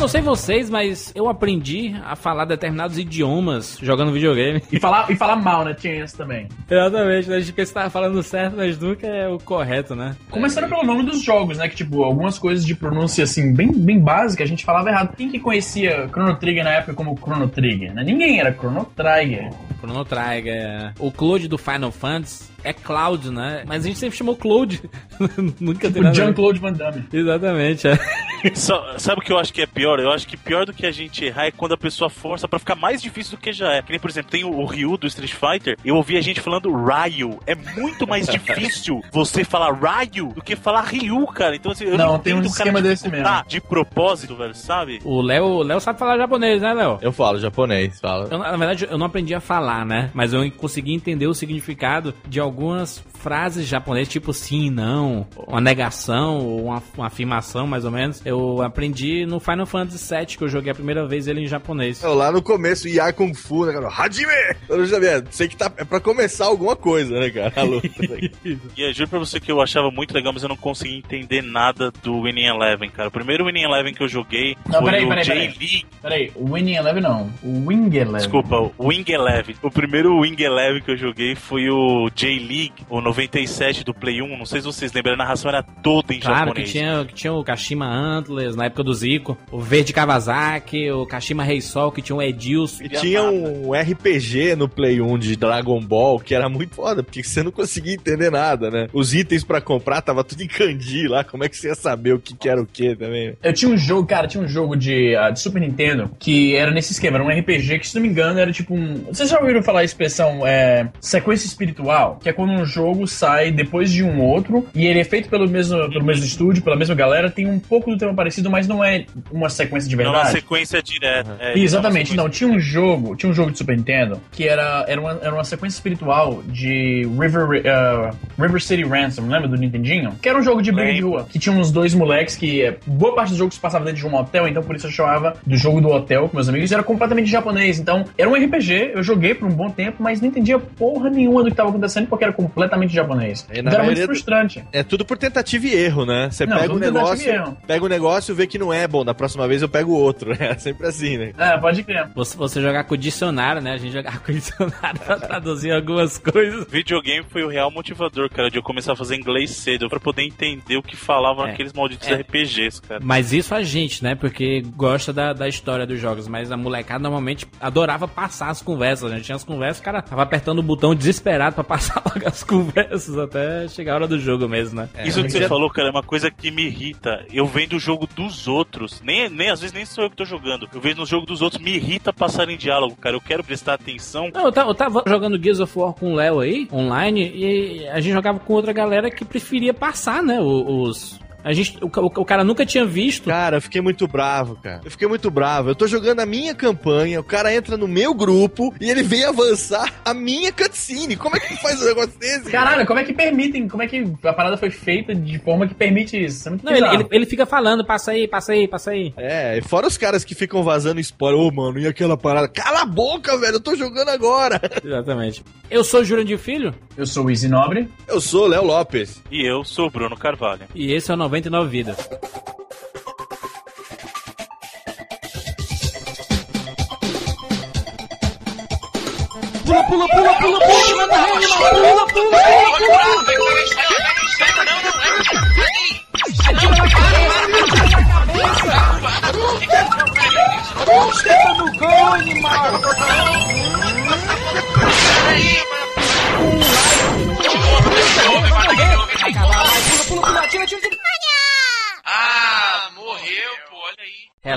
não sei vocês, mas eu aprendi a falar determinados idiomas jogando videogame. E falar, e falar mal, né? Tinha esse também. Exatamente, né? a gente pensa que tava falando certo, mas nunca é o correto, né? Começando pelo nome dos jogos, né? Que, tipo, algumas coisas de pronúncia, assim, bem, bem básica, a gente falava errado. Quem que conhecia Chrono Trigger na época como Chrono Trigger? Né? Ninguém era Chrono Trigger. Chrono Trigger. O Claude do Final Fantasy é Cloud, né? Mas a gente sempre chamou Claude. Nunca Tipo tem nada. Jean-Claude Van Damme. Exatamente, é. Só- sabe o que eu acho que é pior? Eu acho que pior do que a gente errar é quando a pessoa força pra ficar mais difícil do que já é. Que nem, por exemplo, tem o, o Ryu do Street Fighter. Eu ouvi a gente falando Ryu. É muito mais difícil você falar Ryu do que falar Ryu, cara. Então, assim, eu Não, não, tem um esquema desse mesmo. De propósito, velho, sabe? O Léo, Léo sabe falar japonês, né, Léo? Eu falo japonês, falo. Eu, na verdade, eu não aprendi a falar, né? Mas eu consegui entender o significado de algumas frases japonesas, tipo sim, não, uma negação, ou uma, uma afirmação, mais ou menos. Eu aprendi no Final Fantasy VII, que eu joguei a primeira vez ele em japonês. Eu, lá no começo, Ia Kung Fu, né, cara? Hajime! Eu já sei que tá, é pra começar alguma coisa, né, cara? A luta. E eu juro pra você que eu achava muito legal, mas eu não consegui entender nada do Winning Eleven, cara. O primeiro Winning Eleven que eu joguei Não, foi peraí, o peraí, J-League. Peraí, o Winning Eleven não. O Wing Eleven. Desculpa, o Wing Eleven. O primeiro Wing Eleven que eu joguei foi o J-League, o 97 do Play 1. Não sei se vocês lembram, a narração era toda em Claro que japonês. tinha, que tinha o Kashima Antlers na época do Zico, o Verde Kawasaki, o Kashima Rei Sol, que tinha o Edilson. E tinha um RPG no Play 1 de Dragon Ball que era muito foda, porque você não conseguia entender nada, né? Os itens pra comprar tava tudo em kanji lá, como é que você ia saber o que, que era o que também? Eu tinha um jogo, cara, tinha um jogo de, ah, de Super Nintendo que era nesse esquema, era um RPG que, se não me engano, era tipo um. Vocês já ouviram falar a expressão é, sequência espiritual? Que é quando um jogo sai depois de um outro e ele é feito pelo mesmo, pelo mesmo estúdio, pela mesma galera, tem um pouco do tema parecido, mas não é uma sequência de Não verdade. na sequência direta. É, Exatamente, não não. Tinha um jogo, tinha um jogo de Super Nintendo que era, era, uma, era uma sequência espiritual de River, uh, River City Ransom, lembra do Nintendinho? Que era um jogo de briga de rua. Que tinha uns dois moleques que eh, boa parte do jogo se passava dentro de um hotel, então por isso eu chamava do jogo do hotel com meus amigos. E era completamente japonês. Então era um RPG, eu joguei por um bom tempo, mas não entendia porra nenhuma do que estava acontecendo porque era completamente japonês. E na Então era muito frustrante. É tudo por tentativa e erro, né? Você Não, pega um negócio, e pega um negócio, vê que não é bom, da próxima vez eu pego outro. É sempre assim, né? É, pode crer. Você, você jogar com o dicionário, né? A gente jogava com o dicionário pra traduzir algumas coisas. Videogame foi o real motivador, cara, de eu começar a fazer inglês cedo, pra poder entender o que falavam É. aqueles malditos É. RPGs, cara. Mas isso a gente, né? Porque gosta da, da história dos jogos. Mas a molecada normalmente adorava passar as conversas. A gente tinha as conversas, o cara tava apertando o botão desesperado pra passar logo as conversas até chegar a hora do jogo mesmo, né? Isso que você falou, cara, é uma coisa que me irrita. Eu vendo o jogo dos outros, nem, nem às vezes nem sou eu que tô jogando. Eu vejo no jogo dos outros, me irrita passar em diálogo, cara. Eu quero prestar atenção. Não, eu tava, eu tava jogando Gears of War com o Léo aí, online, e a gente jogava com outra galera que preferia passar, né? Os. A gente, o, ca- o cara nunca tinha visto. Cara, eu fiquei muito bravo, cara. Eu fiquei muito bravo. Eu tô jogando a minha campanha, o cara entra no meu grupo e ele vem avançar a minha cutscene. Como é que faz um negócio desse? Caralho, como é que permitem? Como é que a parada foi feita de forma que permite isso? É Não, ele, ele, ele fica falando, passa aí, passa aí, passa aí. É, e fora os caras que ficam vazando spoiler. Ô, mano, e aquela parada? Cala a boca, velho, eu tô jogando agora. Exatamente. Eu sou Jurandir Filho, Eu sou o Easy Nobre. Eu sou o Léo Lopes. E eu sou o Bruno Carvalho. e esse é o 99 Vidas. Pula, pula, pula, pula, pula, manda rede, pula, pula, pula, pula. Ah,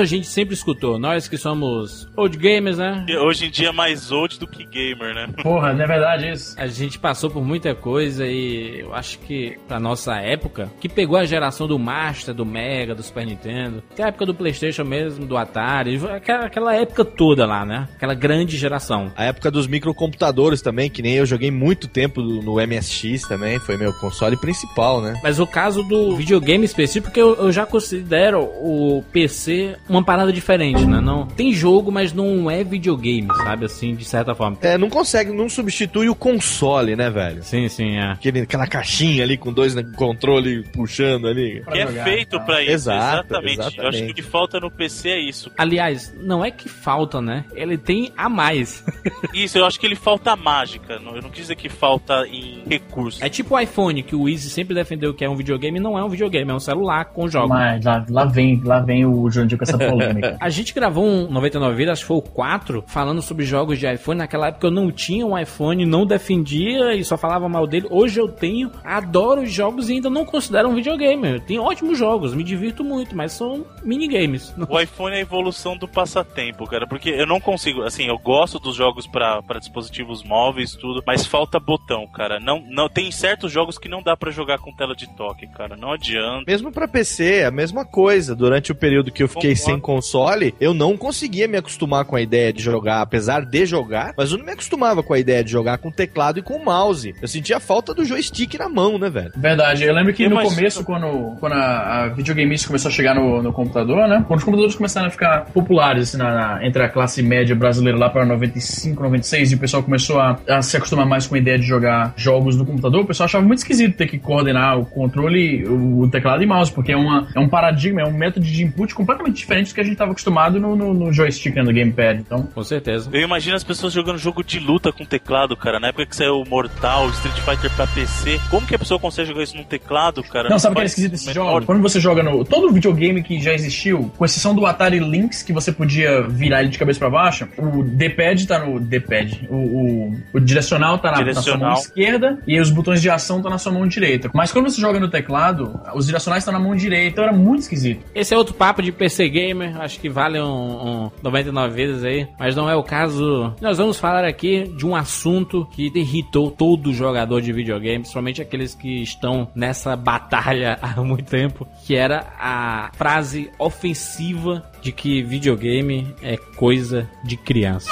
Isso a gente sempre escutou. Nós que somos old gamers, né? E Hoje em dia é mais old do que gamer, né? Porra, não é verdade isso? A gente passou por muita coisa e eu acho que pra nossa época, que pegou a geração do Master, do Mega, do Super Nintendo, que é a época do Playstation mesmo, do Atari, aquela, aquela época toda lá, né? Aquela grande geração. A época dos microcomputadores também, que nem eu joguei muito tempo no MSX também, foi meu console principal, né? Mas o caso do videogame específico, eu, eu já considero o PC uma parada diferente, né? Não, tem jogo, mas não é videogame, sabe? Assim, de certa forma. É, não consegue, não substitui o console, né, velho? Sim, sim, é. Aquele, aquela caixinha ali com dois né, controle puxando ali. Que é feito tá? pra isso, Exato, exatamente. Eu acho que exatamente. o que falta no PC é isso. Aliás, não é que falta, né? Ele tem a mais. Isso, eu acho que ele falta mágica. não- Eu não quis dizer que falta em recursos. É tipo o iPhone, que o Easy sempre defendeu que é um videogame, não é um videogame, é um celular com jogos. Mas lá, lá vem, lá vem o Jurandir com essa polêmica. A gente gravou um 99 Vidas, acho que foi o 4, falando sobre jogos de iPhone. Naquela época eu não tinha um iPhone, não defendia e só falava mal dele. Hoje eu tenho, adoro os jogos e ainda não considero um videogame. Tem ótimos jogos, me divirto muito, mas são minigames. O iPhone é a evolução do passatempo, cara, porque eu não consigo, assim, eu gosto dos jogos pra pra dispositivos móveis, tudo, mas falta botão, cara. Não, não tem certos jogos que não dá pra jogar com tela de toque, cara. Não adianta. Mesmo pra PC, é a mesma coisa. Durante o período que eu fiquei. Sem console, eu não conseguia me acostumar com a ideia de jogar, apesar de jogar, mas eu não me acostumava com a ideia de jogar com teclado e com mouse. Eu sentia a falta do joystick na mão, né, velho? Verdade, eu lembro que Eu no imagino- começo, quando, quando a, a videogamice começou a chegar no, no computador, né? Quando os computadores começaram a ficar populares assim, na, na- entre a classe média brasileira lá para 95, 96, e o pessoal começou a, a se acostumar mais com a ideia de jogar jogos no computador, o pessoal achava muito esquisito ter que coordenar o controle, o, o teclado e mouse, porque é, uma, é um paradigma, é um método de input completamente diferente do que a gente estava acostumado no, no, no joystick, né, no gamepad. Então, Com certeza. Eu imagino as pessoas jogando jogo de luta com teclado, cara. Na época que saiu o Mortal, Street Fighter pra PC. Como que a pessoa consegue jogar isso num teclado, cara? Não, sabe o que é esquisito desses o menor jogos? Quando você joga no. Todo videogame que já existiu, com exceção do Atari Lynx, que você podia virar ele de cabeça pra baixo, o D-pad tá no. D-pad. O, o, o direcional tá na, na sua mão Direcional. esquerda e os botões de ação estão na sua mão direita. Mas quando você joga no teclado, os direcionais estão na mão direita, então era muito esquisito. Esse é outro papo de PC Gamer, acho que vale um, um 99 vezes aí, mas não é o caso. Nós vamos falar aqui de um assunto que irritou todo jogador de videogame, principalmente aqueles que estão nessa batalha há muito tempo, que era a frase ofensiva de que videogame é coisa de criança.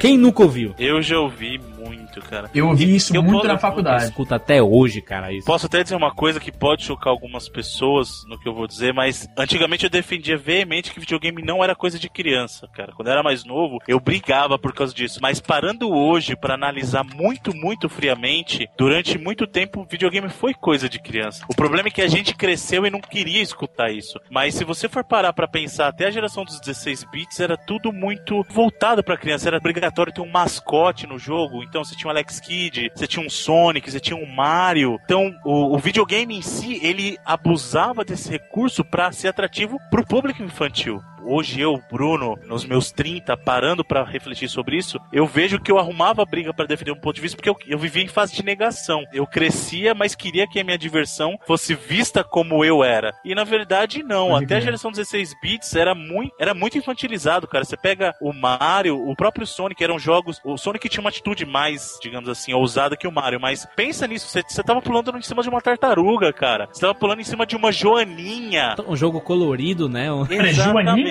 Quem nunca ouviu? Eu já ouvi muito, cara. Eu ouvi isso Eu muito posso- na faculdade. Escuta até hoje, cara, isso. Posso até dizer uma coisa que pode chocar algumas pessoas no que eu vou dizer, mas antigamente eu defendia veemente que videogame não era coisa de criança, cara. Quando eu era mais novo, eu brigava por causa disso. Mas parando hoje pra analisar muito, muito friamente, durante muito tempo, videogame foi coisa de criança. O problema é que a gente cresceu e não queria escutar isso. Mas se você for parar pra pensar, até a geração dos 16 bits era tudo muito voltado pra criança. Era obrigatório ter um mascote no jogo. Então você tinha um Alex Kidd, você tinha um Sonic, você tinha um Mario. Então o, o videogame em si, ele abusava desse recurso pra ser atrativo pro público infantil. Hoje eu, Bruno, nos meus 30, parando pra refletir sobre isso, eu vejo que eu arrumava briga pra defender um ponto de vista porque eu, eu vivia em fase de negação. Eu crescia, mas queria que a minha diversão fosse vista como eu era. E na verdade não. Até a geração 16 bits era muito, era muito infantilizado, cara. Você pega o Mario, o próprio Sonic, eram jogos. O Sonic tinha uma atitude mais, digamos assim, ousada que o Mario, mas pensa nisso, você, você tava pulando em cima de uma tartaruga, cara. Você tava pulando em cima de uma joaninha. Um jogo colorido, né? Um-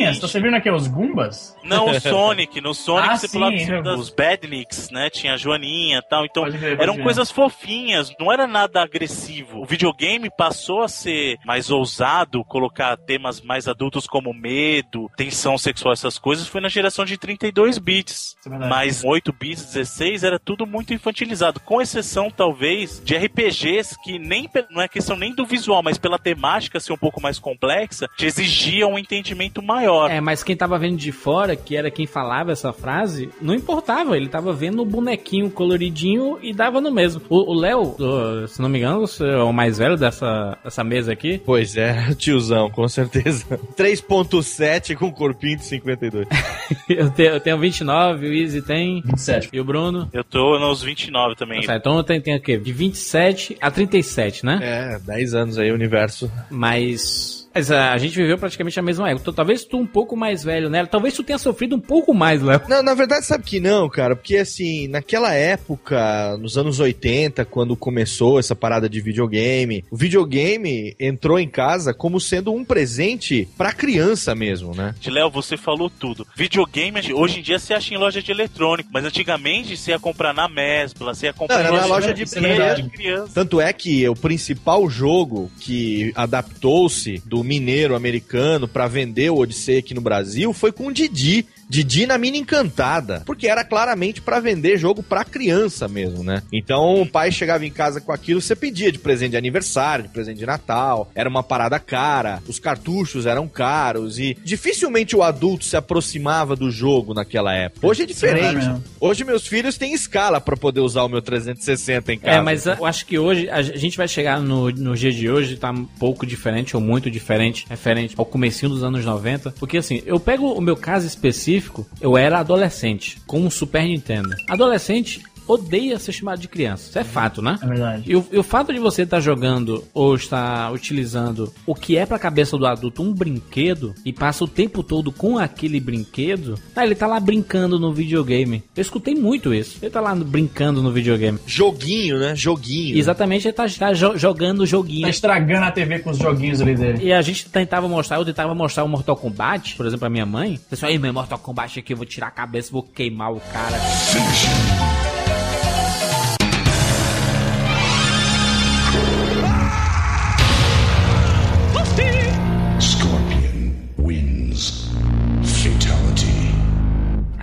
Você tá servindo aqui os Gumbas? Não, o Sonic. No Sonic Ah, você sim, em cima eu- dos Badniks, né? Tinha a Joaninha e tal. Então, pode eram coisas fofinhas, não era nada agressivo. O videogame passou a ser mais ousado, colocar temas mais adultos como medo, tensão sexual, essas coisas, foi na geração de 32 bits. É. Mas 8 bits, 16 era tudo muito infantilizado, com exceção talvez de RPGs que nem não é questão nem do visual, mas pela temática ser um pouco mais complexa, te exigia um entendimento maior. É, mas quem tava vendo de fora, que era quem falava essa frase, não importava. Ele tava vendo o bonequinho coloridinho e dava no mesmo. O o Léo, o- se não me engano, você é o mais velho dessa, dessa mesa aqui. Pois é, tiozão, com certeza. 3.7 com corpinho de 52. Eu tenho, eu tenho 29, o Easy tem. 27. E o Bruno? Eu tô nos 29 também. Tá, então tem, tem o quê? De 27 a 37, né? É, 10 anos aí, universo. Mas Mas ah, a gente viveu praticamente a mesma época. Então, talvez tu um pouco mais velho, né? Talvez tu tenha sofrido um pouco mais, Léo. Não, na verdade, sabe que não, cara? Porque assim, naquela época, nos anos 80, quando começou essa parada de videogame, o videogame entrou em casa como sendo um presente pra criança mesmo, né? De Léo, você falou tudo. Videogame, hoje em dia você acha em loja de eletrônico, mas antigamente você ia comprar na Mesbla, você ia comprar Não, na loja de é verdade. de criança. Tanto é que o principal jogo que adaptou-se do mineiro americano pra vender o Odyssey aqui no Brasil foi com o Didi. Didi na mina encantada, porque era claramente pra vender jogo pra criança mesmo, né? Então o pai chegava em casa com aquilo, você pedia de presente de aniversário, de presente de Natal, era uma parada cara, os cartuchos eram caros e dificilmente o adulto se aproximava do jogo naquela época. Hoje é é diferente. Hoje meus filhos têm escala pra poder usar o meu 360 em casa. É, mas eu acho que hoje a gente vai chegar no, no dia de hoje, tá um pouco diferente ou muito diferente, referente ao comecinho dos anos 90. Porque assim, eu pego o meu caso específico, eu era adolescente, com um Super Nintendo. Adolescente odeia ser chamado de criança. Isso é fato, né? É verdade. E o, e o fato de você estar jogando ou estar utilizando o que é pra cabeça do adulto um brinquedo e passa o tempo todo com aquele brinquedo, tá, ele tá lá brincando no videogame. Eu escutei muito isso. Ele tá lá brincando no videogame. Joguinho, né? Joguinho. Exatamente, ele tá, tá jo- jogando joguinho. Tá estragando a TV com os joguinhos ali dele. E a gente tentava mostrar, eu tentava mostrar o Mortal Kombat, por exemplo, pra minha mãe. Pessoal, aí, meu Mortal Kombat aqui, eu vou tirar a cabeça, vou queimar o cara. Scorpion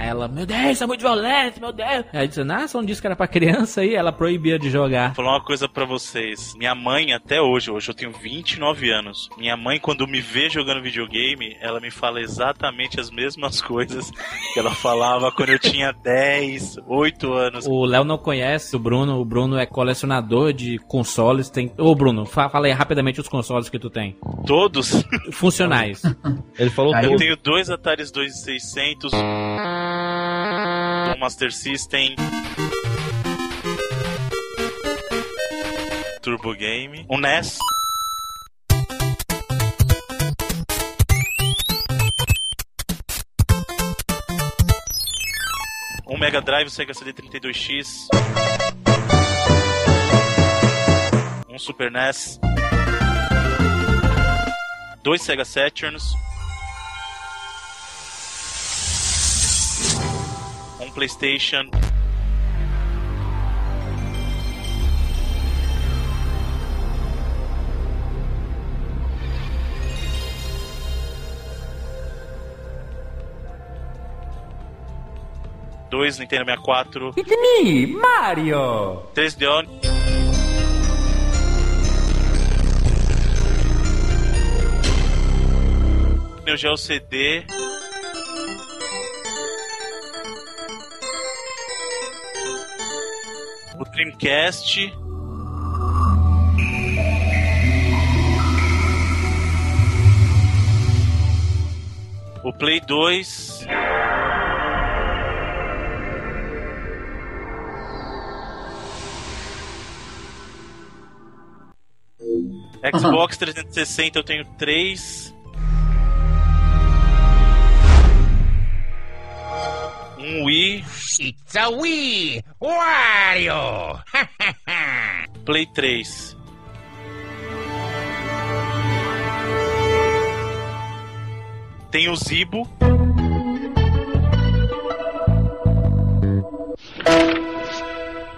Aí ela, meu Deus, isso é muito violento, meu Deus. Aí disse, ah, só não disse que era pra criança aí, ela proibia de jogar. Vou falar uma coisa pra vocês. Minha mãe, até hoje, hoje eu tenho 29 anos. Minha mãe, quando me vê jogando videogame, ela me fala exatamente as mesmas coisas que ela falava quando eu tinha 10, 8 anos. O Léo não conhece o Bruno, o Bruno é colecionador de consoles. Tem... Ô, Bruno, fa fala aí rapidamente os consoles que tu tem. Todos. Funcionais. Ele falou Eu tenho dois Ataris 2600, um Master System, Turbo Game, um NES. Um Mega Drive Sega CD 32X. Um Super NES. Dois Sega Saturns. PlayStation. Dois Nintendo 64. It's me, Mario! Três Deon. Neo Geo CD. O Dreamcast. O Play 2. Xbox 360 eu tenho 3. Um Wii. It's a Wii! Wario! Play 3. Tem o Zibo.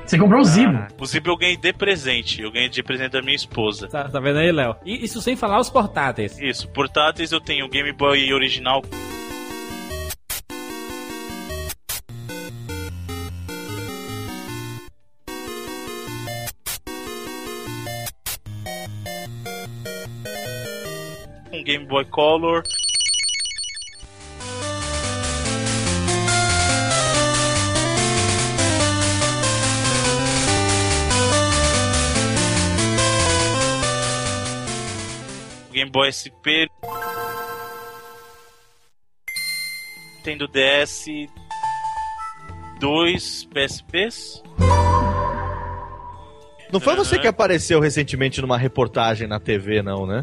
Você comprou o Zibo. O Zibo eu ganhei de presente. Eu ganhei de presente da minha esposa. Tá, tá vendo aí, Léo? E isso sem falar os portáteis. Isso, portáteis eu tenho o Game Boy original. Game Boy Color. Game Boy SP. Nintendo DS. Dois PSPs. Não foi você que apareceu recentemente numa reportagem na TV, não, né?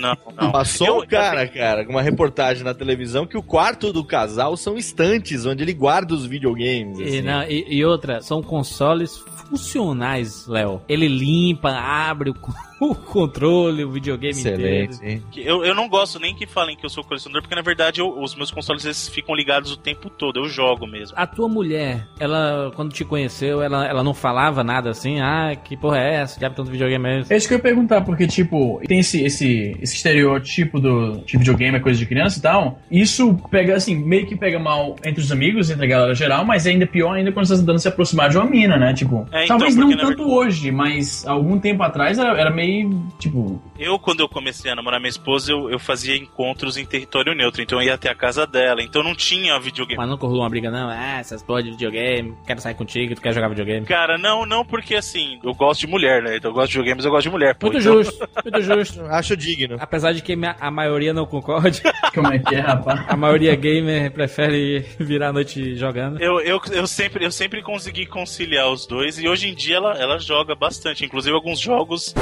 Não, não. Passou Eu- um cara, cara, com uma reportagem na televisão que o quarto do casal são estantes onde ele guarda os videogames. E, assim. não, e- e outra, são consoles funcionais, Léo. Ele limpa, abre o, o controle, o videogame Excelente. inteiro. Eu, eu não gosto nem que falem que eu sou colecionador, porque na verdade eu- os meus consoles eles ficam ligados o tempo todo, eu jogo mesmo. A tua mulher, ela, quando te conheceu, ela, ela não falava nada assim? Ah, que porra é essa? Já tanto videogame mesmo? É isso que eu ia perguntar, porque, tipo, tem esse, esse, esse estereótipo do de videogame é coisa de criança e tal. Isso pega, assim, meio que pega mal entre os amigos, entre a galera geral, mas é ainda pior ainda quando você tá tentando se aproximar de uma mina, né? Tipo, É, então, talvez não tanto hoje, mas algum tempo atrás era, era meio, tipo, Eu, quando eu comecei a namorar minha esposa, eu, eu fazia encontros em território neutro, então eu ia até a casa dela, então não tinha videogame. Mas nunca rolou uma briga, não? Ah, essas porra de videogame, quero sair contigo, tu quer jogar videogame. Cara, não, não, porque assim, eu gosto de mulher, né? Então eu gosto de videogames, eu gosto de mulher. Pô, Muito então- justo, muito justo. Acho digno. Apesar de que a maioria não concorde, como é que é, rapaz? a maioria gamer prefere virar a noite jogando. Eu, eu, eu, sempre, eu sempre consegui conciliar os dois e hoje em dia ela, ela joga bastante. Inclusive alguns jogos.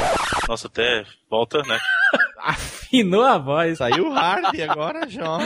Nossa, até volta, né? Afinou a voz. Saiu hard agora, João.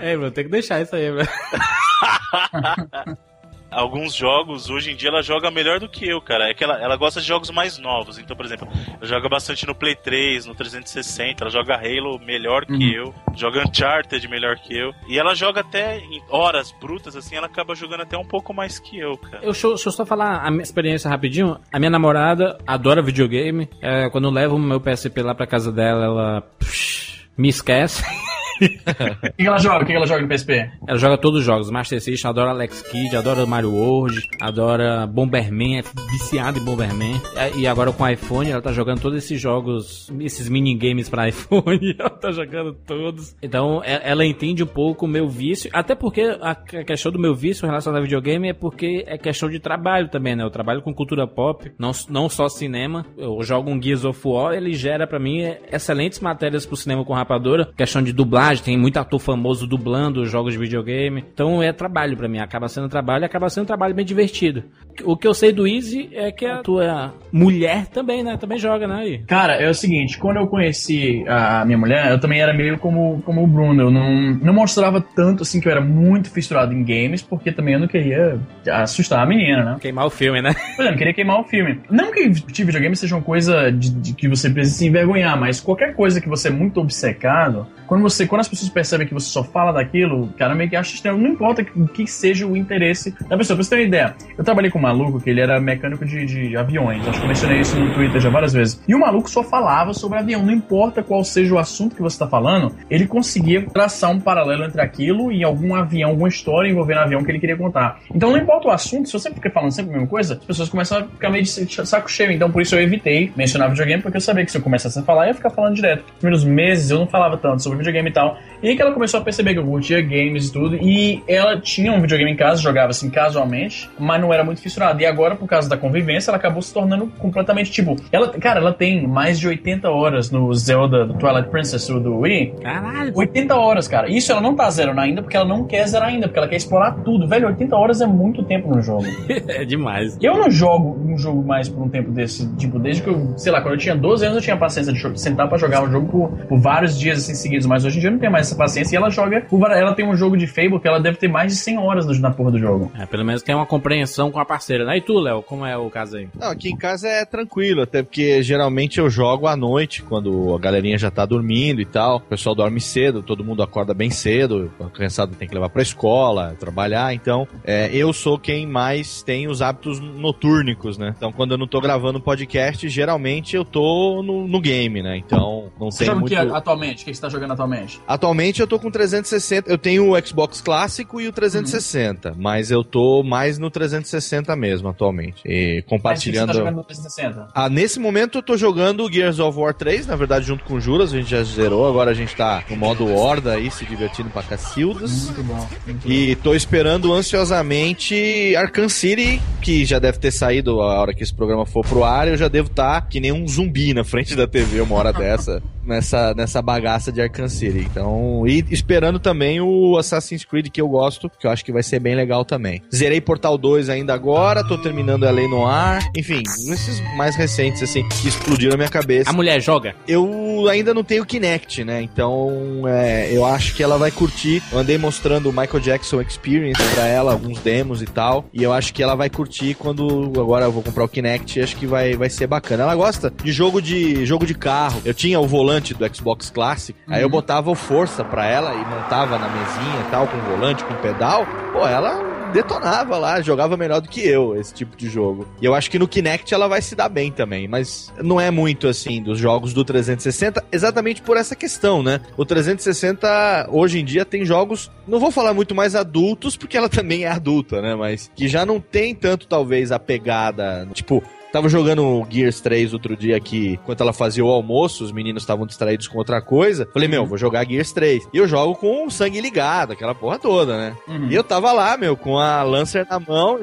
É, mano, tem que deixar isso aí, velho. Alguns jogos, hoje em dia, ela joga melhor do que eu, cara. É que ela, ela gosta de jogos mais novos. Então, por exemplo, ela joga bastante no Play 3, no 360. Ela joga Halo melhor que eu. Joga Uncharted melhor que eu. E ela joga até em horas brutas, assim, ela acaba jogando até um pouco mais que eu, cara. Eu- deixa eu só falar a minha experiência rapidinho. A minha namorada adora videogame. É, quando eu levo o meu PSP lá pra casa dela, ela psh, me esquece. O que, ela joga? O que, ela joga no PSP? Ela joga todos os jogos, Master System, adora Alex Kidd, adora Mario World, adora Bomberman, é viciada em Bomberman. E- E agora com o iPhone, ela tá jogando todos esses jogos, esses minigames pra iPhone, ela tá jogando todos. Então, ela entende um pouco o meu vício, até porque a que- a questão do meu vício relacionado a videogame é porque é questão de trabalho também, né? Eu trabalho com cultura pop, não, não só cinema. Eu jogo um Gears of War, ele gera pra mim excelentes matérias pro cinema com rapadora, questão de dublagem, tem muito ator famoso dublando os jogos de videogame. Então é trabalho pra mim, acaba sendo trabalho acaba sendo um trabalho bem divertido. O que eu sei do Easy é que a tua mulher também, né? Também joga, né? Aí. Cara, é o seguinte, quando eu conheci a minha mulher, eu também era meio como, como o Bruno. Eu não, não mostrava tanto assim que eu era muito fissurado em games, porque também eu não queria assustar a menina, né? Queimar o filme, né? Por exemplo, queria queimar o filme. Não que tipo, videogame seja uma coisa de, de que você precisa se envergonhar, mas qualquer coisa que você é muito obcecado, quando você quando as pessoas percebem que você só fala daquilo, o cara meio que acha estranho. Não importa o que seja o interesse da pessoa. Pra você ter uma ideia, eu trabalhei com um maluco que ele era mecânico de, de aviões. Acho que eu mencionei isso no Twitter já várias vezes. E o maluco só falava sobre avião. Não importa qual seja o assunto que você tá falando, ele conseguia traçar um paralelo entre aquilo e algum avião, alguma história envolvendo avião que ele queria contar. Então não importa o assunto, se você fica falando sempre a mesma coisa, as pessoas começam a ficar meio de saco cheio. Então por isso eu evitei mencionar videogame, porque eu sabia que se eu começasse a falar, eu ia ficar falando direto. Nos primeiros meses eu não falava tanto sobre videogame e tal. E aí que ela começou a perceber que eu curtia games e tudo. E ela tinha um videogame em casa, jogava assim casualmente, mas não era muito fissurada. E agora, por causa da convivência, ela acabou se tornando completamente tipo. Ela, cara, ela tem mais de 80 horas no Zelda do Twilight Princess do Wii. Caralho. 80 horas, cara. Isso ela não tá zerando ainda porque ela não quer zerar ainda, porque ela quer explorar tudo. Velho, 80 horas é muito tempo no jogo. é demais. Eu não jogo um jogo mais por um tempo desse, tipo, desde que eu, sei lá, quando eu tinha 12 anos eu tinha paciência de sentar pra jogar um jogo por, por vários dias assim seguidos, mas hoje em dia eu não tenho mais essa paciência e ela joga, ela tem um jogo de Fable que ela deve ter mais de 100 horas no- na porra do jogo. É, pelo menos tem uma compreensão com a parceira, né? E tu, Léo, como é o caso aí? Não, aqui em casa é tranquilo, até porque geralmente eu jogo à noite, quando a galerinha já tá dormindo e tal. O pessoal dorme cedo, todo mundo acorda bem cedo, a criançada tem que levar pra escola, trabalhar, então é, eu sou quem mais tem os hábitos notúrnicos, né? Então quando eu não tô gravando podcast, geralmente eu tô no, no game, né? Então não Você tem o muito... que atualmente? O que você tá jogando atualmente? Atualmente eu tô com 360, eu tenho o Xbox clássico e o 360, mas eu tô mais no 360 mesmo atualmente. E Mas compartilhando. você tá jogando no 360? Ah, nesse momento eu tô jogando Gears of War 3, na verdade junto com o Juras, a gente já zerou, agora a gente tá no modo Horda aí, se divertindo pra cacildas. Muito bom. Muito E tô esperando ansiosamente Arkham City, que já deve ter saído a hora que esse programa for pro ar, eu já devo estar que nem um zumbi na frente da TV uma hora dessa, nessa, nessa bagaça de Arkham City. Então, e esperando também o Assassin's Creed que eu gosto, que eu acho que vai ser bem legal também. Zerei Portal 2 ainda agora, tô terminando a Lei Noir. Enfim, esses mais recentes, assim, que explodiram a minha cabeça. A mulher joga? Eu ainda não tenho Kinect, né? Então, é, eu acho que ela vai curtir. Eu andei mostrando o Michael Jackson Experience pra ela, alguns demos e tal. E eu acho que ela vai curtir quando agora eu vou comprar o Kinect. Acho que vai, vai ser bacana. Ela gosta de jogo de jogo de carro. Eu tinha o volante do Xbox Classic. Aí eu botava o Força pra ela e montava na mesinha e tal, com volante, com pedal. Pô, ela detonava lá, jogava melhor do que eu esse tipo de jogo. E eu acho que no Kinect ela vai se dar bem também, mas não é muito assim dos jogos do 360, exatamente por essa questão, né? O 360 hoje em dia tem jogos, não vou falar muito mais adultos, porque ela também é adulta, né? Mas que já não tem tanto talvez a pegada, tipo, Tava jogando Gears 3 outro dia aqui, enquanto ela fazia o almoço, os meninos estavam distraídos com outra coisa. Falei, meu, vou jogar Gears 3. E eu jogo com o sangue ligado, aquela porra toda, né? E eu tava lá, meu, com a Lancer na mão.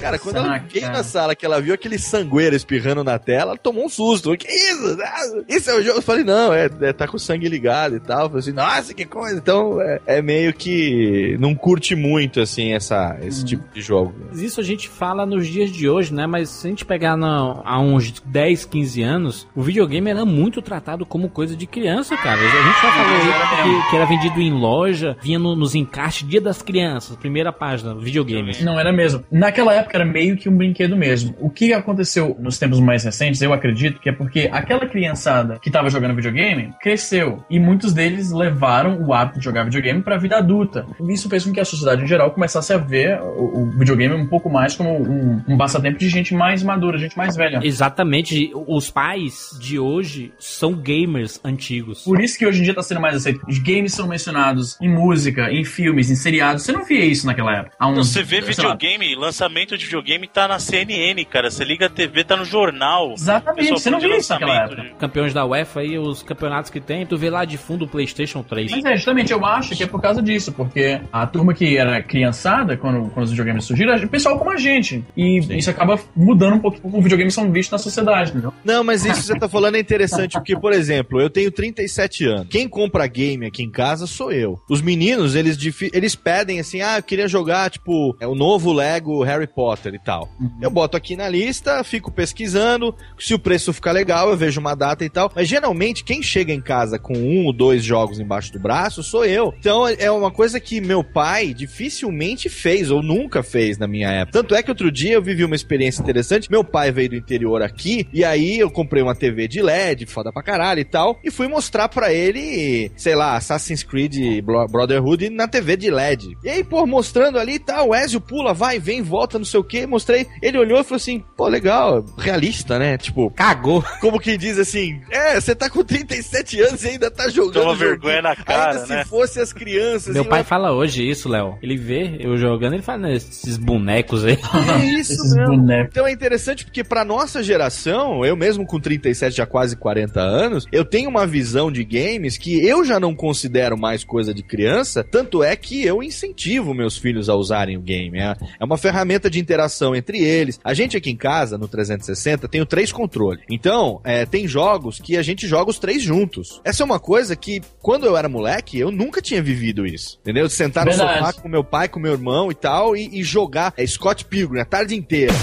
Cara, quando ela Saca. veio na sala que ela viu aquele sangueiro espirrando na tela, ela tomou um susto. Que isso? Ah, Isso é o jogo? Eu falei, não, é, é, tá com o sangue ligado e tal. Eu falei assim, nossa, que coisa. Então, é, é meio que não curte muito, assim, essa, esse tipo de jogo. Mas Isso a gente fala nos dias de hoje, né? Mas se a gente pegar na- há uns 10, 15 anos, o videogame era muito tratado como coisa de criança, cara. A gente já falou que, que era vendido em loja, vinha no- nos encaixes Dia das Crianças, primeira página, videogames. Não era mesmo. Naquela época era meio que um brinquedo mesmo. O que aconteceu nos tempos mais recentes, eu acredito que é porque aquela criançada que tava jogando videogame cresceu e muitos deles levaram o hábito de jogar videogame pra vida adulta. Isso fez com que a sociedade em geral começasse a ver o, o videogame um pouco mais como um, um passatempo de gente mais madura, gente mais velha. Exatamente, os pais de hoje são gamers antigos. Por isso que hoje em dia tá sendo mais aceito. Os games são mencionados em música, em filmes, em seriados. Você não via isso naquela época. Há uns, Então, você vê sei lá, videogame, lançamento de videogame tá na CNN, cara. Você liga a TV, tá no jornal. Exatamente, você não de isso naquela lançamento época. de- Campeões da UEFA e os campeonatos que tem, tu vê lá de fundo o PlayStation 3. Mas é, justamente, eu acho que é por causa disso, porque a turma que era criançada, quando, quando os videogames surgiram, era o pessoal como a gente. E isso acaba mudando um pouco como os videogames são vistos na sociedade, entendeu? Não, mas isso que você tá falando é interessante, porque, por exemplo, eu tenho 37 anos. Quem compra game aqui em casa sou eu. Os meninos, eles, eles pedem assim, ah, eu queria jogar, tipo, é o novo Lego Harry Potter e tal. Eu boto aqui na lista, fico pesquisando, se o preço ficar legal, eu vejo uma data e tal. Mas geralmente, quem chega em casa com um ou dois jogos embaixo do braço sou eu. Então é uma coisa que meu pai dificilmente fez, ou nunca fez na minha época. Tanto é que outro dia eu vivi uma experiência interessante. Meu pai veio do interior aqui, e aí eu comprei uma TV de LED, foda pra caralho e tal, e fui mostrar pra ele, sei lá, Assassin's Creed Bro- Brotherhood na TV de LED. E aí, pô, mostrando ali e tal, o Ezio pula, vai, vem, volta, não sei o que, mostrei. Ele olhou e falou assim, pô, legal, realista, né? Tipo, Cagou. como que diz assim, é, você tá com 37 anos e ainda tá jogando. Toma vergonha na cara, Ainda né? se fosse as crianças. Meu pai fala hoje isso, Léo. Ele vê eu jogando, ele fala, né, esses bonecos aí. É isso Esses mesmo. bonecos. Então é interessante porque pra nossa geração, eu mesmo com 37, já quase 40 anos, eu tenho uma visão de games que eu já não considero mais coisa de criança, tanto é que eu incentivo meus filhos a usarem o game. É, é uma ferramenta de interação entre eles. A gente aqui em casa, no 360, tem o três controles. Então, é, tem jogos que a gente joga os três juntos. Essa é uma coisa que, quando eu era moleque, eu nunca tinha vivido isso. Entendeu? De sentar no Verdade. sofá com meu pai, com meu irmão e tal, e, e jogar é, Scott Pilgrim a tarde inteira.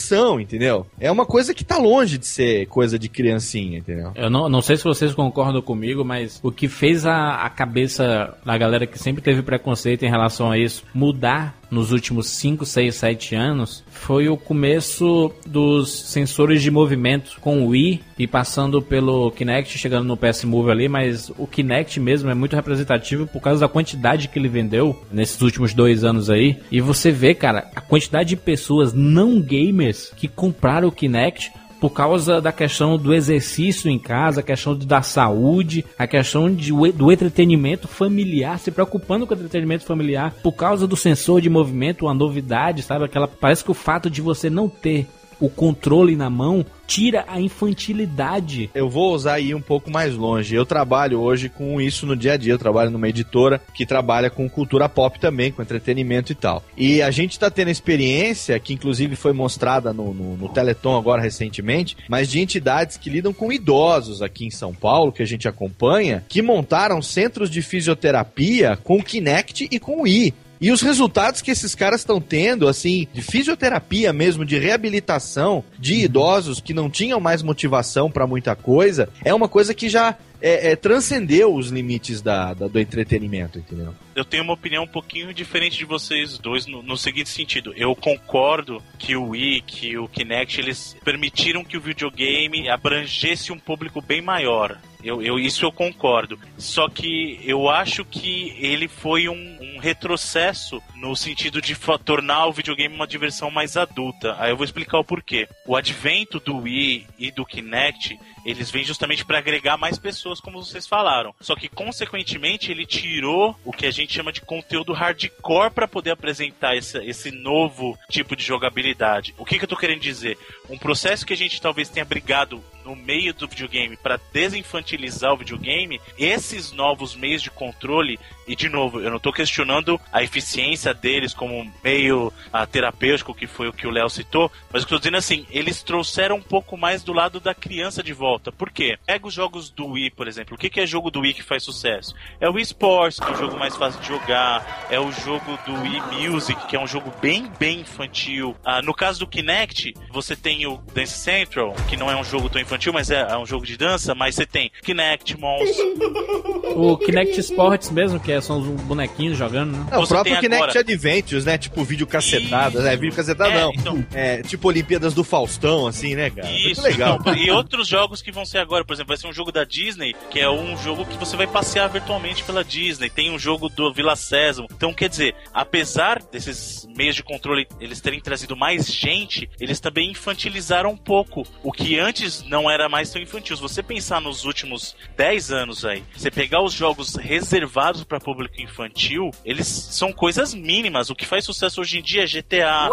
Diversão, entendeu? É uma coisa que tá longe de ser coisa de criancinha, entendeu? Eu não, não sei se vocês concordam comigo, mas o que fez a, a cabeça da galera que sempre teve preconceito em relação a isso mudar nos últimos 5, 6, 7 anos foi o começo dos sensores de movimento com o Wii e passando pelo Kinect, chegando no PS Move ali, mas o Kinect mesmo é muito representativo por causa da quantidade que ele vendeu nesses últimos dois anos aí. E você vê, cara, a quantidade de pessoas não gamers que compraram o Kinect por causa da questão do exercício em casa, a questão da saúde, a questão de, do entretenimento familiar, se preocupando com o entretenimento familiar, por causa do sensor de movimento, uma novidade, sabe? Aquela, parece que o fato de você não ter o controle na mão tira a infantilidade. Eu vou usar aí um pouco mais longe. Eu trabalho hoje com isso no dia a dia. Eu trabalho numa editora que trabalha com cultura pop também, com entretenimento e tal. E a gente está tendo experiência, que inclusive foi mostrada no, no, no Teleton agora recentemente, mas de entidades que lidam com idosos aqui em São Paulo, que a gente acompanha, que montaram centros de fisioterapia com Kinect e com o Wii. E os resultados que esses caras estão tendo, assim, de fisioterapia mesmo, de reabilitação de idosos que não tinham mais motivação para muita coisa, é uma coisa que já é, é, transcendeu os limites da, da, do entretenimento, entendeu? Eu tenho uma opinião um pouquinho diferente de vocês dois no, no, seguinte sentido. Eu concordo que o Wii, que o Kinect, eles permitiram que o videogame abrangesse um público bem maior. Eu, eu, isso eu concordo. Só que eu acho que ele foi um, um retrocesso no sentido de tornar o videogame uma diversão mais adulta. Aí eu vou explicar o porquê. O advento do Wii e do Kinect, eles vêm justamente para agregar mais pessoas, como vocês falaram. Só que, consequentemente, ele tirou o que a gente chama de conteúdo hardcore para poder apresentar esse, esse novo tipo de jogabilidade. O que, que eu tô querendo dizer? Um processo que a gente talvez tenha brigado no meio do videogame para desinfantilizar o videogame, esses novos meios de controle, e de novo, eu não estou questionando a eficiência deles como meio a, terapêutico, que foi o que o Léo citou, mas o que eu tô dizendo é assim, eles trouxeram um pouco mais do lado da criança de volta. Por quê? Pega os jogos do Wii, por exemplo. O que, que é jogo do Wii que faz sucesso? É o Wii Sports, que é o jogo mais fácil de jogar, é o jogo do Wii Music, que é um jogo bem, bem infantil. Ah, no caso do Kinect, você tem o Dance Central, que não é um jogo tão infantil, mas é, é um jogo de dança, mas você tem Kinect, Monster. o Kinect Sports mesmo, que é, são os bonequinhos jogando, né? Não, o próprio Kinect agora... Adventures, né? Tipo vídeo cacetado, né? Vídeo cacetado é, não. Então... É, tipo Olimpíadas do Faustão, assim, né, cara? Isso, Muito legal. Então, e outros jogos que vão ser agora, por exemplo, vai ser um jogo da Disney, que é um jogo que você vai passear virtualmente pela Disney. Tem um jogo do Vila Sésamo. Então, quer dizer, apesar desses meios de controle eles terem trazido mais gente, eles também infantilizaram um pouco o que antes não era mais tão infantil. Se você pensar nos últimos 10 anos aí, você pegar os jogos reservados para público infantil, eles são coisas mínimas. O que faz sucesso hoje em dia é GTA,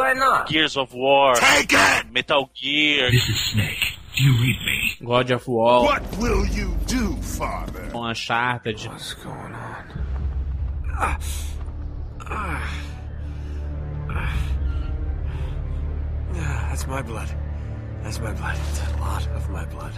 Gears of War, Metal Gear. This is Snake. Do you read me? God of War. What will you do, father? Uncharted. What's going on? Ah. Ah. Ah. That's my blood. That's my blood. It's a lot of my blood.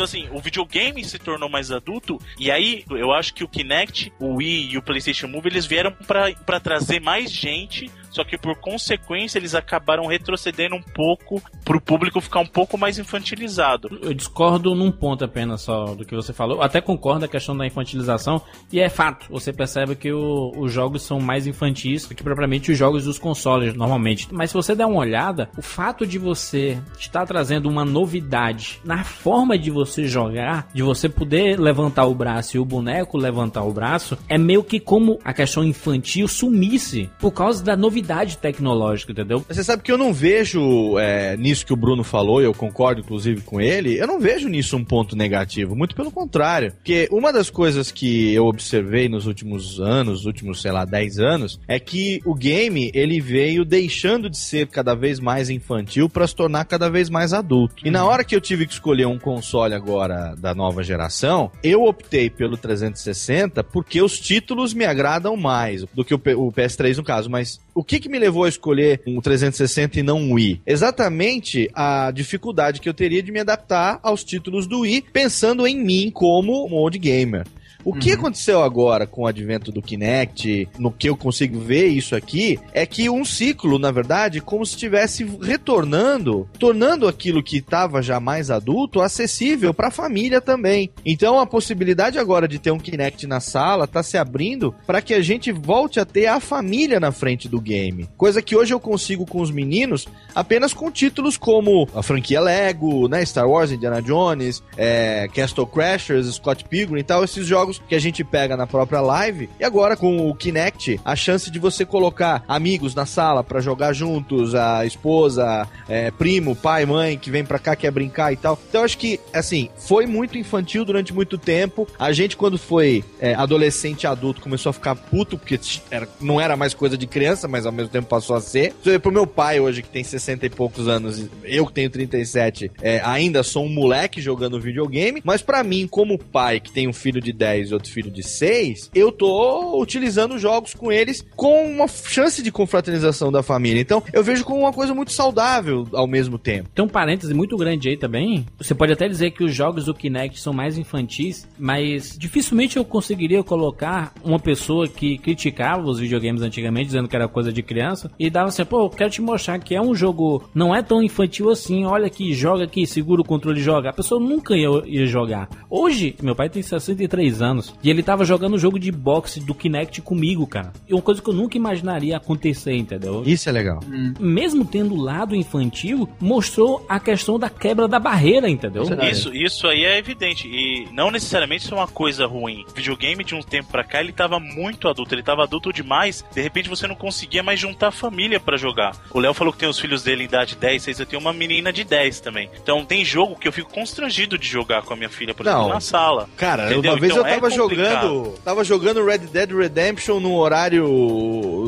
Então, assim, o videogame se tornou mais adulto, e aí eu acho que o Kinect, o Wii e o PlayStation Move eles vieram para trazer mais gente só que por consequência eles acabaram retrocedendo um pouco pro público ficar um pouco mais infantilizado. Eu discordo num ponto apenas só do que você falou. Eu até concordo a questão da infantilização e é fato. Você percebe que o, os jogos são mais infantis do que propriamente os jogos dos consoles normalmente. Mas se você der uma olhada, o fato de você estar trazendo uma novidade na forma de você jogar, de você poder levantar o braço e o boneco levantar o braço, é meio que como a questão infantil sumisse por causa da novidade novidade tecnológica, entendeu? Você sabe que eu não vejo é, nisso que o Bruno falou, e eu concordo inclusive com ele, eu não vejo nisso um ponto negativo, muito pelo contrário. Porque uma das coisas que eu observei nos últimos anos, últimos, sei lá, 10 anos, é que o game ele veio deixando de ser cada vez mais infantil para se tornar cada vez mais adulto. E na hora que eu tive que escolher um console agora da nova geração, eu optei pelo 360 porque os títulos me agradam mais do que o PS3 no caso, mas o que, que me levou a escolher um 360 e não um Wii? Exatamente a dificuldade que eu teria de me adaptar aos títulos do Wii, pensando em mim como um old gamer. O que uhum. aconteceu agora com o advento do Kinect, no que eu consigo ver isso aqui, é que um ciclo, na verdade, como se estivesse retornando, tornando aquilo que estava já mais adulto acessível para a família também. Então a possibilidade agora de ter um Kinect na sala está se abrindo para que a gente volte a ter a família na frente do game. Coisa que hoje eu consigo com os meninos apenas com títulos como a franquia Lego, né, Star Wars, Indiana Jones, é, Castle Crashers, Scott Pilgrim e tal, esses jogos jogos que a gente pega na própria live. E agora com o Kinect, a chance de você colocar amigos na sala para jogar juntos, a esposa, é, primo, pai, mãe que vem pra cá quer brincar e tal. Então acho que, assim, foi muito infantil durante muito tempo. A gente, quando foi é, adolescente adulto, começou a ficar puto, porque era, não era mais coisa de criança, mas ao mesmo tempo passou a ser. Então, pro meu pai hoje, que tem 60 e poucos anos, eu que tenho 37, é, ainda sou um moleque jogando videogame, mas para mim, como pai que tem um filho de 10 e outro filho de 6, eu tô utilizando jogos com eles com uma chance de confraternização da família. Então, eu vejo como uma coisa muito saudável ao mesmo tempo. Tem um parêntese muito grande aí também. Você pode até dizer que os jogos do Kinect são mais infantis, mas dificilmente eu conseguiria colocar uma pessoa que criticava os videogames antigamente, dizendo que era coisa de criança, e dava assim, pô, eu quero te mostrar que é um jogo, não é tão infantil assim, olha aqui, joga aqui, segura o controle e joga. A pessoa nunca ia, ia jogar. Hoje, meu pai tem 63 anos, e ele tava jogando o jogo de boxe do Kinect comigo, cara. E uma coisa que eu nunca imaginaria acontecer, entendeu? Isso é legal. Mesmo tendo o lado infantil, mostrou a questão da quebra da barreira, entendeu? Isso, isso aí é evidente. E não necessariamente isso é uma coisa ruim. O videogame de um tempo pra cá, ele tava muito adulto, ele tava adulto demais. De repente você não conseguia mais juntar a família pra jogar. O Léo falou que tem os filhos dele em idade 10, 6, eu tenho uma menina de 10 também. Então tem jogo que eu fico constrangido de jogar com a minha filha, por Não. exemplo, na sala. Cara, Entendeu? uma vez Então eu tava é complicado. jogando. Tava jogando Red Dead Redemption no horário.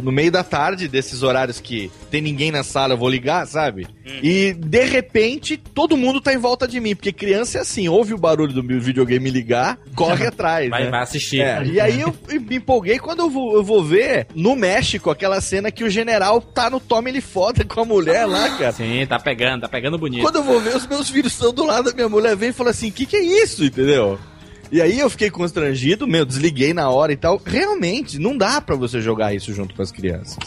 no meio da tarde, desses horários que tem ninguém na sala, eu vou ligar, sabe? Hum. E de repente todo mundo tá em volta de mim, porque criança é assim, ouve o barulho do meu videogame ligar, corre atrás. Vai, né? vai assistir. É, e aí eu me empolguei quando eu vou, eu vou ver no México aquela cena que o general tá no tome ele foda com a mulher lá, cara. Sim, tá pegando, tá pegando bonito. Quando eu vou ver, os meus filhos estão do lado da minha mulher, vem e fala assim: o que, que é isso? Entendeu? E aí eu fiquei constrangido, meu, desliguei na hora e tal. Realmente, não dá pra você jogar isso junto com as crianças.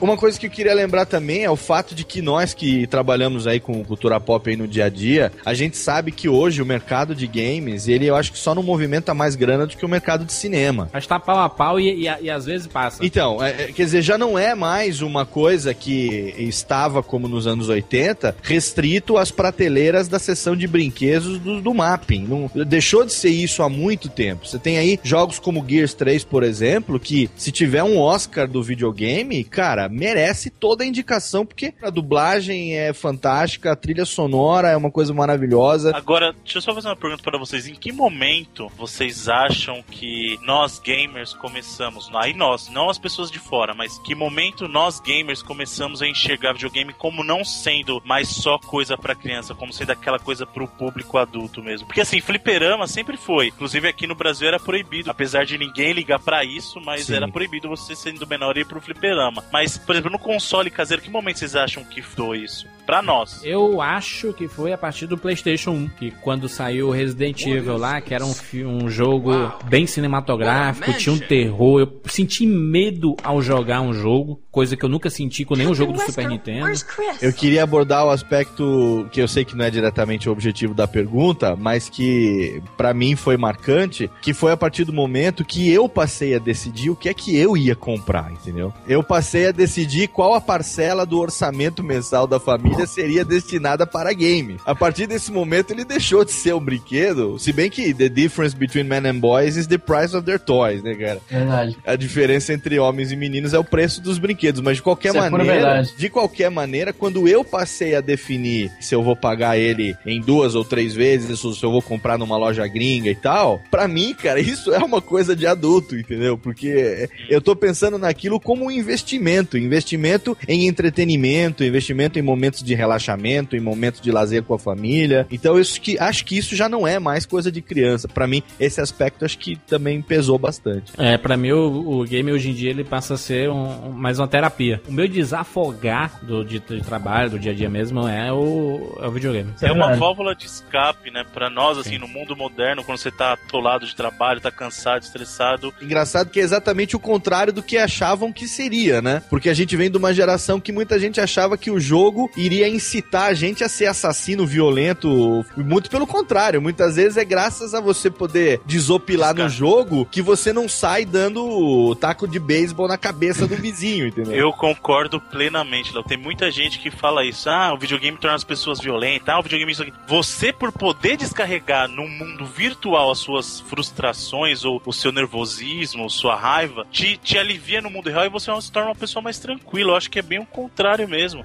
Uma coisa que eu queria lembrar também é o fato de que nós que trabalhamos aí com cultura pop aí no dia a dia, a gente sabe que hoje o mercado de games, ele eu acho que só não movimenta mais grana do que o mercado de cinema. Mas tá pau a pau e, e, e às vezes passa. Então, é, é, quer dizer, já não é mais uma coisa que estava como nos anos 80, restrito às prateleiras da seção de brinquedos do, do mapping. Não, deixou de ser isso há muito tempo. Você tem aí jogos como Gears 3, por exemplo, que se tiver um Oscar do videogame, cara, merece toda a indicação, porque a dublagem é fantástica, a trilha sonora é uma coisa maravilhosa. Agora, deixa eu só fazer uma pergunta para vocês. Em que momento vocês acham que nós gamers começamos, aí nós, não as pessoas de fora, mas que momento nós gamers começamos a enxergar videogame como não sendo mais só coisa para criança, como sendo aquela coisa pro público adulto mesmo? Porque assim, fliperama sempre foi. Inclusive aqui no Brasil era proibido, apesar de ninguém ligar para isso, mas Sim. era proibido você sendo menor ir pro fliperama. Mas, por exemplo, no console caseiro, que momento vocês acham que foi isso? Pra nós. Eu acho que foi a partir do PlayStation 1, que quando saiu o Resident Evil lá, que era um, um jogo bem cinematográfico, tinha um terror. Eu senti medo ao jogar um jogo, coisa que eu nunca senti com nenhum jogo do Super Nintendo. Eu queria abordar o aspecto que eu sei que não é diretamente o objetivo da pergunta, mas que pra mim foi marcante, que foi a partir do momento que eu passei a decidir o que é que eu ia comprar, entendeu? Eu passei a decidir qual a parcela do orçamento mensal da família seria destinada para game. A partir desse momento ele deixou de ser um brinquedo, se bem que the difference between men and boys is the price of their toys, né, cara? Verdade. A diferença entre homens e meninos é o preço dos brinquedos, mas de qualquer Isso é maneira, verdade. de qualquer maneira, quando eu passei a definir se eu vou pagar ele em duas ou três vezes, ou se eu vou comprar numa loja gringa e tal, pra mim, cara, isso é uma coisa de adulto, entendeu? Porque eu tô pensando naquilo como um investimento, investimento em entretenimento, investimento em momentos de relaxamento, em momentos de lazer com a família. Então, isso que acho que isso já não é mais coisa de criança. Pra mim, esse aspecto acho que também pesou bastante. É, pra mim o, o game hoje em dia ele passa a ser um- mais uma terapia. O meu desafogar do de, de trabalho, do dia a dia mesmo, é o, é o videogame. É uma válvula de escape, né? Pra nós, assim, no mundo moderno, quando você tá atolado de trabalho, tá cansado, estressado. Engraçado que é exatamente o contrário do que achavam que seria, né? Porque porque a gente vem de uma geração que muita gente achava que o jogo iria incitar a gente a ser assassino violento. Muito pelo contrário, muitas vezes é graças a você poder desopilar no jogo que você não sai dando taco de beisebol na cabeça do vizinho, entendeu? Eu concordo plenamente, Léo. Tem muita gente que fala isso. Ah, o videogame torna as pessoas violentas. Ah, o videogame isso aqui. Você, por poder descarregar no mundo virtual as suas frustrações ou o seu nervosismo, ou sua raiva, te, te alivia no mundo real e você se torna uma pessoa mais tranquila. Eu acho que é bem o contrário mesmo.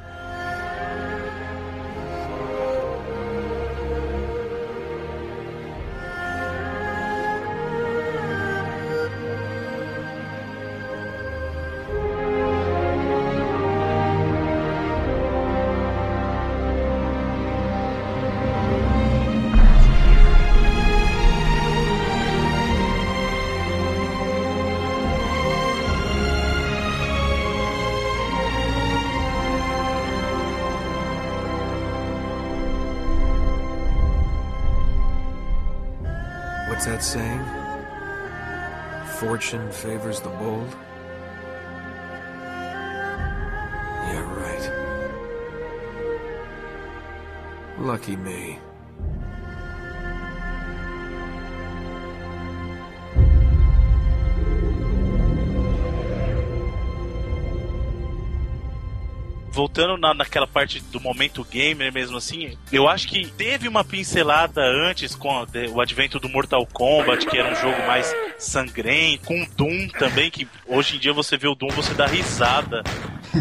What's that saying? Fortune favors the bold? Yeah, right. Lucky me. Voltando na, naquela parte do momento gamer mesmo assim, eu acho que teve uma pincelada antes com a- de- o advento do Mortal Kombat, que era um jogo mais sangrento, com Doom também, que hoje em dia você vê o Doom, você dá risada.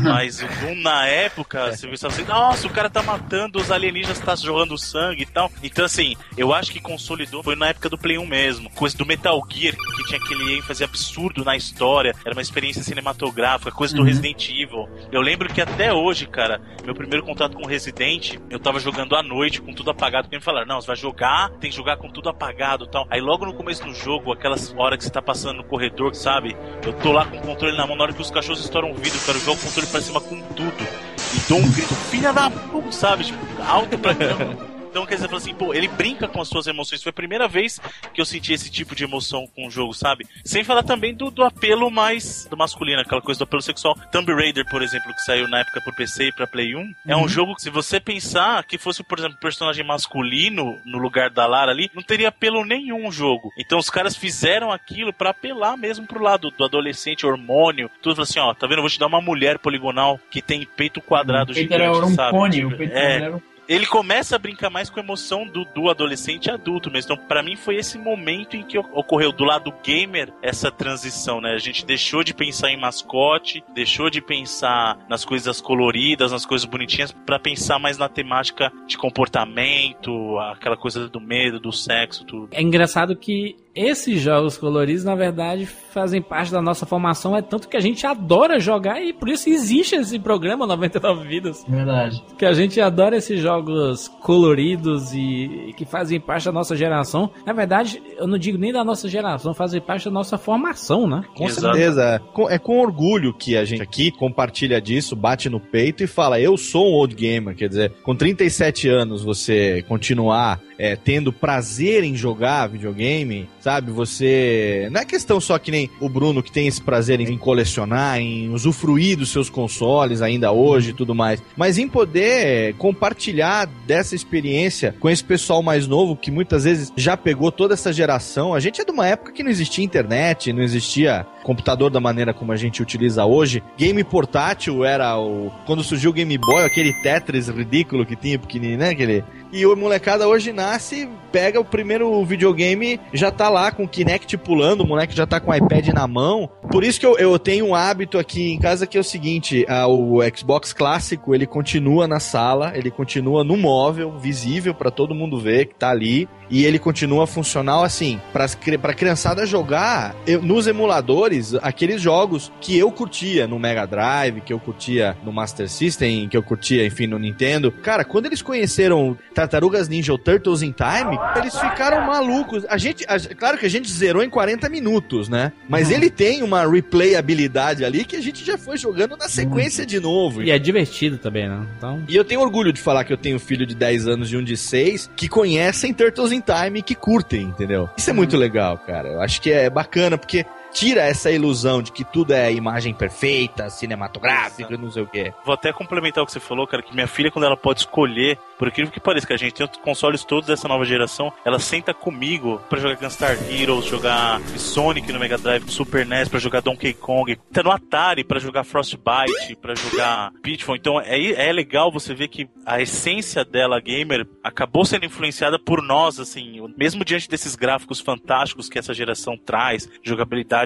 Mas o Doom na época, você vê assim, nossa, o cara tá matando os alienígenas, tá jogando sangue e tal. Então, assim, eu acho que consolidou foi na época do Play 1 mesmo. Coisa do Metal Gear, que tinha aquele ênfase absurdo na história, era uma experiência cinematográfica, coisa do Resident Evil. Eu lembro que até hoje, cara, meu primeiro contato com Resident, eu tava jogando à noite com tudo apagado, porque me falaram, não, você vai jogar, tem que jogar com tudo apagado e tal. Aí logo no começo do jogo, aquelas horas que você tá passando no corredor, sabe? Eu tô lá com o controle na mão, na hora que os cachorros estouram o vidro, cara, eu jogo o controle pra cima com tudo. E dou um grito, filha da puta, sabe? Tipo, alto pra caramba. Então, quer dizer, fala assim, pô, ele brinca com as suas emoções. Foi a primeira vez que eu senti esse tipo de emoção com o jogo, sabe? Sem falar também do, do apelo mais do masculino, aquela coisa do apelo sexual. Tomb Raider, por exemplo, que saiu na época pro PC e pra Play 1, é um jogo que, se você pensar que fosse, por exemplo, um personagem masculino no lugar da Lara ali, não teria apelo nenhum o jogo. Então, os caras fizeram aquilo pra apelar mesmo pro lado do adolescente, hormônio, tudo. Assim, ó, tá vendo? Eu vou te dar uma mulher poligonal que tem peito quadrado O peito gigante, era um sabe? Tipo, o peito é, era um ele começa a brincar mais com a emoção do, do adolescente adulto mesmo. Então, pra mim, foi esse momento em que ocorreu do lado gamer essa transição, né? A gente deixou de pensar em mascote, deixou de pensar nas coisas coloridas, nas coisas bonitinhas, pra pensar mais na temática de comportamento, aquela coisa do medo, do sexo, tudo. É engraçado que esses jogos coloridos, na verdade, fazem parte da nossa formação. É tanto que a gente adora jogar e por isso existe esse programa 99 Vidas. Verdade. Que a gente adora esses jogos coloridos e, e que fazem parte da nossa geração. Na verdade, eu não digo nem da nossa geração, fazem parte da nossa formação, né? Com Exato. certeza. É com, é com orgulho que a gente aqui compartilha disso, bate no peito e fala: Eu sou um old gamer. Quer dizer, com 37 anos você continuar é, tendo prazer em jogar videogame, sabe? Você. Não é questão só que nem o Bruno que tem esse prazer em colecionar, em usufruir dos seus consoles ainda hoje e tudo mais, mas em poder compartilhar dessa experiência com esse pessoal mais novo que muitas vezes já pegou toda essa geração. A gente é de uma época que não existia internet, não existia computador da maneira como a gente utiliza hoje. Game portátil era o. Quando surgiu o Game Boy, aquele Tetris ridículo que tinha pequenininho, né? Aquele. E o molecada hoje nasce, pega o primeiro videogame, já tá lá com o Kinect pulando, o moleque já tá com o iPad na mão. Por isso que eu, eu tenho um hábito aqui em casa que é o seguinte: ah, o Xbox clássico ele continua na sala, ele continua no móvel, visível pra todo mundo ver que tá ali. E ele continua funcional assim, pra, pra criançada jogar eu- nos emuladores, aqueles jogos que eu curtia no Mega Drive, que eu curtia no Master System, que eu curtia, enfim, no Nintendo. Cara, quando eles conheceram Tartarugas Ninja ou Turtles in Time, eles ficaram malucos. A gente, a- claro que a gente zerou em 40 minutos, né? Mas ele tem uma replayabilidade ali que a gente já foi jogando na sequência de novo. E é divertido também, né? Então. E eu tenho orgulho de falar que eu tenho um filho de 10 anos e um de 6 que conhecem Turtles in Time e que curtem, entendeu? Isso é muito legal, cara. Eu acho que é bacana, porque tira essa ilusão de que tudo é imagem perfeita, cinematográfica, não sei o quê. Vou até complementar o que você falou, cara, que minha filha, quando ela pode escolher, por incrível que pareça, que a gente tem os consoles todos dessa nova geração, ela senta comigo pra jogar Gunstar Heroes, jogar Sonic no Mega Drive, Super NES, pra jogar Donkey Kong, tá no Atari pra jogar Frostbite, pra jogar Pitfall. Então é, é legal você ver que a essência dela, gamer, acabou sendo influenciada por nós, assim, mesmo diante desses gráficos fantásticos que essa geração traz, jogabilidade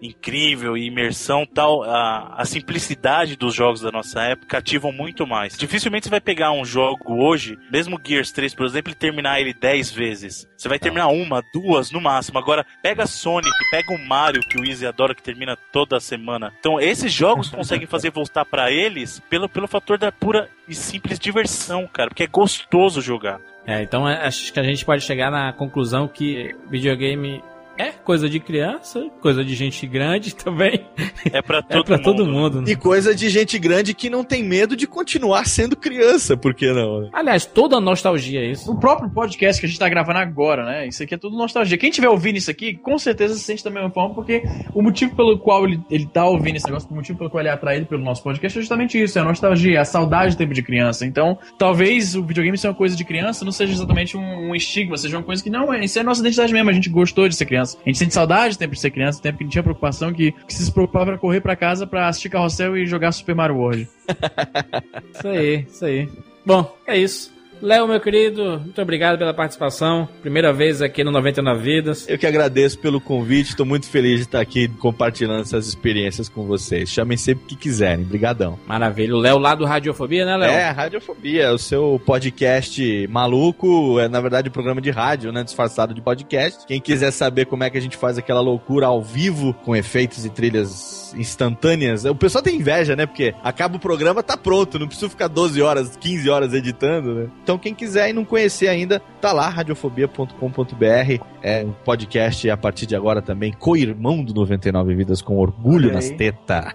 incrível e imersão tal, a, a simplicidade dos jogos da nossa época ativam muito mais. Dificilmente você vai pegar um jogo hoje, mesmo Gears 3, por exemplo, e terminar ele 10 vezes. Você vai terminar uma, duas no máximo. Agora, pega Sonic, pega o Mario, que o Easy adora, que termina toda semana. Então, esses jogos conseguem fazer voltar para eles pelo, pelo fator da pura e simples diversão, cara, porque é gostoso jogar. É, então é, acho que a gente pode chegar na conclusão que videogame é coisa de criança, coisa de gente grande também. É pra todo, é pra mundo. todo mundo. né? E coisa de gente grande que não tem medo de continuar sendo criança, por que não? né? Aliás, toda nostalgia é isso. O próprio podcast que a gente tá gravando agora, né? Isso aqui é tudo nostalgia. Quem tiver ouvindo isso aqui, com certeza se sente da mesma forma, porque o motivo pelo qual ele, ele tá ouvindo esse negócio, o motivo pelo qual ele é atraído pelo nosso podcast é justamente isso, é a nostalgia, a saudade do tempo de criança. Então, talvez o videogame seja uma coisa de criança, não seja exatamente um, um estigma, seja uma coisa que não, é, isso é a nossa identidade mesmo, a gente gostou de ser criança. A gente sente saudade do tempo de ser criança, do tempo que não tinha preocupação, que, que se preocupava era correr pra casa pra assistir carrossel e jogar Super Mario World. Isso aí, isso aí. Bom, é isso. Léo, meu querido, muito obrigado pela participação. Primeira vez aqui no 99 Vidas. Eu que agradeço pelo convite, estou muito feliz de estar aqui compartilhando essas experiências com vocês. Chamem sempre que quiserem. Brigadão. Maravilha. O Léo lá do Radiofobia, né, Léo? É, Radiofobia, o seu podcast maluco, é na verdade um programa de rádio, né, disfarçado de podcast. Quem quiser saber como é que a gente faz aquela loucura ao vivo, com efeitos e trilhas instantâneas, o pessoal tem inveja, né, porque acaba o programa, tá pronto, não precisa ficar 12 horas, 15 horas editando, né. Então quem quiser e não conhecer ainda, tá lá, radiofobia.com.br, é um podcast a partir de agora também, co-irmão do 99 Vidas, com orgulho nas tetas.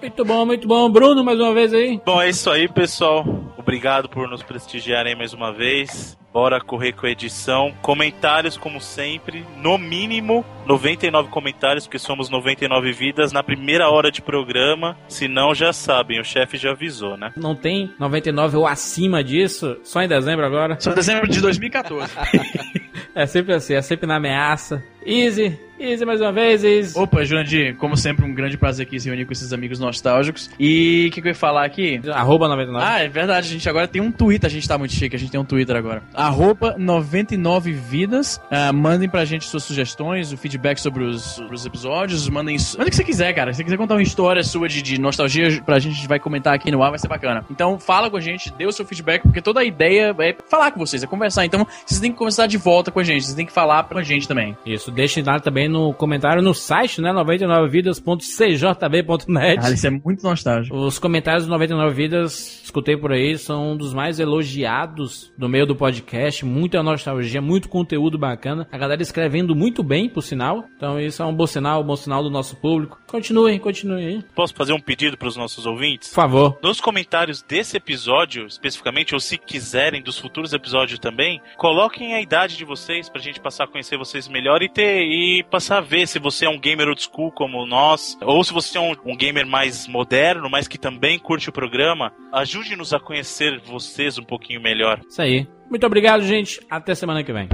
Muito bom, muito bom. Bruno, mais uma vez aí. Bom, é isso aí, pessoal. Obrigado por nos prestigiarem mais uma vez. Bora correr com a edição. Comentários, como sempre. No mínimo, 99 comentários, porque somos 99 vidas na primeira hora de programa. Se não, já sabem, o chefe já avisou, né? Não tem 99 ou acima disso, só em dezembro agora. Só dezembro de 2014. É sempre assim, é sempre na ameaça. Easy, easy mais uma vez, easy. Opa, Jurandir, como sempre, um grande prazer aqui se reunir com esses amigos nostálgicos. E o que, que eu ia falar aqui? Arroba 99. Ah, é verdade, a gente agora tem um Twitter, a gente tá muito chique, a gente tem um Twitter agora. Arroba 99vidas. Ah, mandem pra gente suas sugestões, o feedback sobre os, sobre os episódios, mandem, mandem o que você quiser, cara. Se você quiser contar uma história sua de, de nostalgia pra gente, a gente vai comentar aqui no ar, vai ser bacana. Então fala com a gente, dê o seu feedback, porque toda a ideia é falar com vocês, é conversar. Então vocês têm que conversar de volta com a gente, vocês têm que falar com a gente também. Isso, deixe lá também no comentário no site, né? 99vidas.cjb.net. Cara, isso é muito nostálgico. Os comentários do 99 Vidas, escutei por aí, são um dos mais elogiados do meio do podcast. Muita nostalgia, muito conteúdo bacana. A galera escrevendo muito bem, por sinal. Então isso é um bom sinal, um bom sinal do nosso público. Continuem, continuem. Posso fazer um pedido para os nossos ouvintes? Por favor. Nos comentários desse episódio, especificamente, ou se quiserem dos futuros episódios também, coloquem a idade de vocês pra gente passar a conhecer vocês melhor e ter e passar a ver se você é um gamer old school como nós, ou se você é um, um gamer mais moderno, mas que também curte o programa. Ajude-nos a conhecer vocês um pouquinho melhor. Isso aí. Muito obrigado, gente. Até semana que vem.